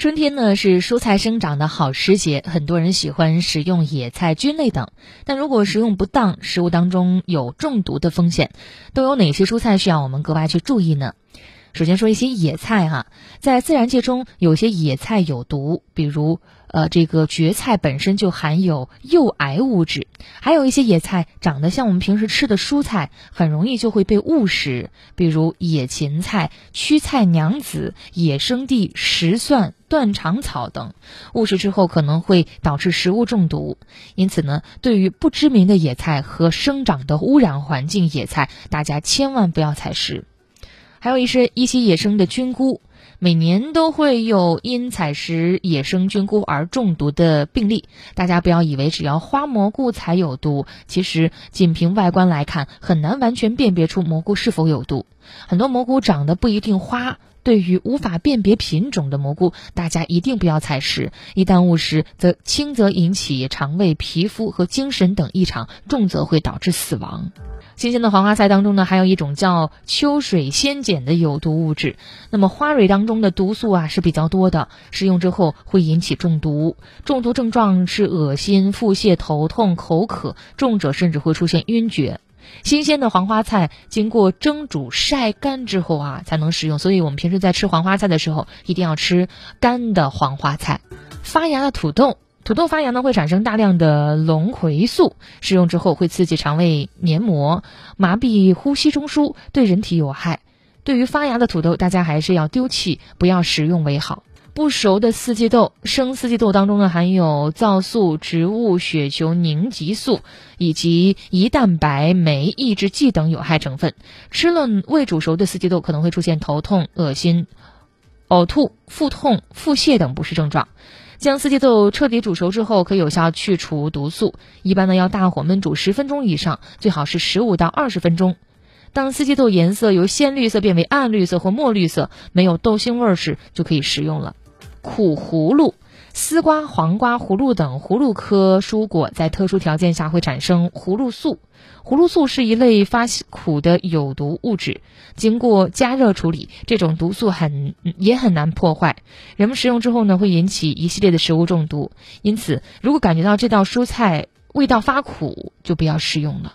春天呢是蔬菜生长的好时节，很多人喜欢食用野菜、菌类等。但如果食用不当，食物当中有中毒的风险，都有哪些蔬菜需要我们格外去注意呢？首先说一些野菜哈，在自然界中有些野菜有毒，比如呃这个蕨菜本身就含有诱癌物质，还有一些野菜长得像我们平时吃的蔬菜，很容易就会被误食，比如野芹菜、曲菜娘子、野生地、石蒜、断肠草等，误食之后可能会导致食物中毒。因此呢，对于不知名的野菜和生长的污染环境野菜，大家千万不要采食。还有一些一些野生的菌菇，每年都会有因采食野生菌菇而中毒的病例。大家不要以为只要花蘑菇才有毒，其实仅凭外观来看，很难完全辨别出蘑菇是否有毒。很多蘑菇长得不一定花。对于无法辨别品种的蘑菇，大家一定不要采食。一旦误食，则轻则引起肠胃、皮肤和精神等异常，重则会导致死亡。新鲜的黄花菜当中呢，还有一种叫秋水仙碱的有毒物质。那么花蕊当中的毒素啊是比较多的，食用之后会引起中毒。中毒症状是恶心、腹泻、头痛、口渴，重者甚至会出现晕厥。新鲜的黄花菜经过蒸煮晒干之后啊，才能食用。所以我们平时在吃黄花菜的时候，一定要吃干的黄花菜。发芽的土豆，土豆发芽呢会产生大量的龙葵素，食用之后会刺激肠胃黏膜，麻痹呼吸中枢，对人体有害。对于发芽的土豆，大家还是要丢弃，不要食用为好。不熟的四季豆，生四季豆当中呢含有皂素、植物血球凝集素以及胰蛋白酶抑制剂等有害成分。吃了未煮熟的四季豆，可能会出现头痛、恶心、呕吐、腹痛、腹泻等不适症状。将四季豆彻底煮熟之后，可有效去除毒素。一般呢要大火焖煮十分钟以上，最好是十五到二十分钟。当四季豆颜色由鲜绿色变为暗绿色或墨绿色，没有豆腥味时，就可以食用了。苦葫芦、丝瓜、黄瓜、葫芦等葫芦科蔬果，在特殊条件下会产生葫芦素。葫芦素是一类发苦的有毒物质，经过加热处理，这种毒素很也很难破坏。人们食用之后呢，会引起一系列的食物中毒。因此，如果感觉到这道蔬菜味道发苦，就不要食用了。